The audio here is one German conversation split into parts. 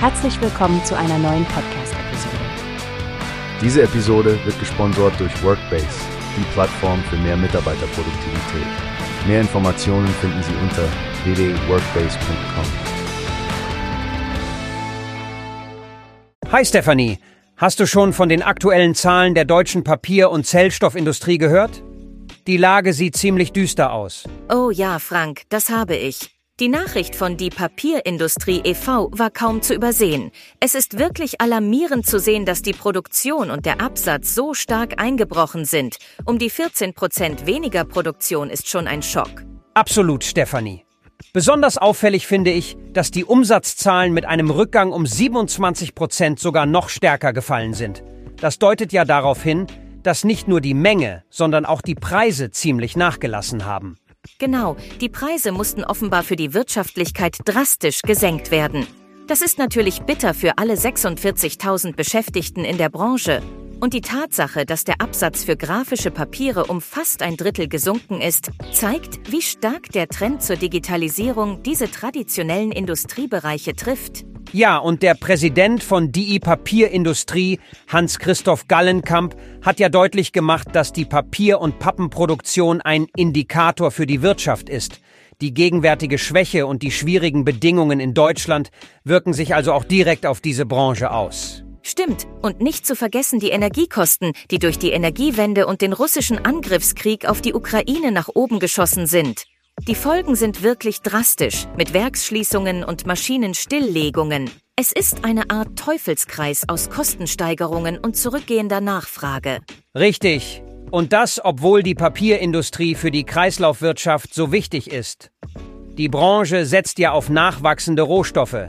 Herzlich willkommen zu einer neuen Podcast-Episode. Diese Episode wird gesponsert durch Workbase, die Plattform für mehr Mitarbeiterproduktivität. Mehr Informationen finden Sie unter www.workbase.com. Hi Stephanie, hast du schon von den aktuellen Zahlen der deutschen Papier- und Zellstoffindustrie gehört? Die Lage sieht ziemlich düster aus. Oh ja, Frank, das habe ich. Die Nachricht von Die Papierindustrie e.V. war kaum zu übersehen. Es ist wirklich alarmierend zu sehen, dass die Produktion und der Absatz so stark eingebrochen sind. Um die 14 Prozent weniger Produktion ist schon ein Schock. Absolut, Stefanie. Besonders auffällig finde ich, dass die Umsatzzahlen mit einem Rückgang um 27 Prozent sogar noch stärker gefallen sind. Das deutet ja darauf hin, dass nicht nur die Menge, sondern auch die Preise ziemlich nachgelassen haben. Genau, die Preise mussten offenbar für die Wirtschaftlichkeit drastisch gesenkt werden. Das ist natürlich bitter für alle 46.000 Beschäftigten in der Branche. Und die Tatsache, dass der Absatz für grafische Papiere um fast ein Drittel gesunken ist, zeigt, wie stark der Trend zur Digitalisierung diese traditionellen Industriebereiche trifft. Ja, und der Präsident von DI Papierindustrie, Hans-Christoph Gallenkamp, hat ja deutlich gemacht, dass die Papier- und Pappenproduktion ein Indikator für die Wirtschaft ist. Die gegenwärtige Schwäche und die schwierigen Bedingungen in Deutschland wirken sich also auch direkt auf diese Branche aus. Stimmt. Und nicht zu vergessen die Energiekosten, die durch die Energiewende und den russischen Angriffskrieg auf die Ukraine nach oben geschossen sind. Die Folgen sind wirklich drastisch, mit Werksschließungen und Maschinenstilllegungen. Es ist eine Art Teufelskreis aus Kostensteigerungen und zurückgehender Nachfrage. Richtig. Und das, obwohl die Papierindustrie für die Kreislaufwirtschaft so wichtig ist. Die Branche setzt ja auf nachwachsende Rohstoffe.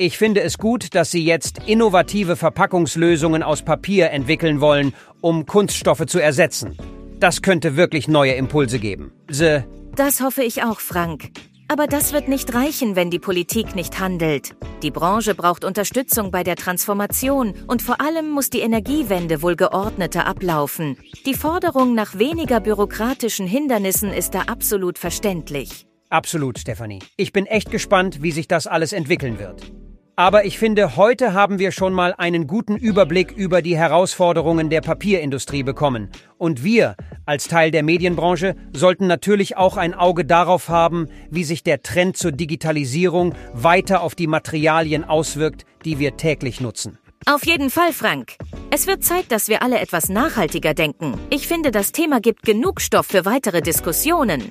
Ich finde es gut, dass Sie jetzt innovative Verpackungslösungen aus Papier entwickeln wollen, um Kunststoffe zu ersetzen. Das könnte wirklich neue Impulse geben. The das hoffe ich auch, Frank. Aber das wird nicht reichen, wenn die Politik nicht handelt. Die Branche braucht Unterstützung bei der Transformation und vor allem muss die Energiewende wohl geordneter ablaufen. Die Forderung nach weniger bürokratischen Hindernissen ist da absolut verständlich. Absolut, Stefanie. Ich bin echt gespannt, wie sich das alles entwickeln wird. Aber ich finde, heute haben wir schon mal einen guten Überblick über die Herausforderungen der Papierindustrie bekommen. Und wir, als Teil der Medienbranche, sollten natürlich auch ein Auge darauf haben, wie sich der Trend zur Digitalisierung weiter auf die Materialien auswirkt, die wir täglich nutzen. Auf jeden Fall, Frank. Es wird Zeit, dass wir alle etwas nachhaltiger denken. Ich finde, das Thema gibt genug Stoff für weitere Diskussionen.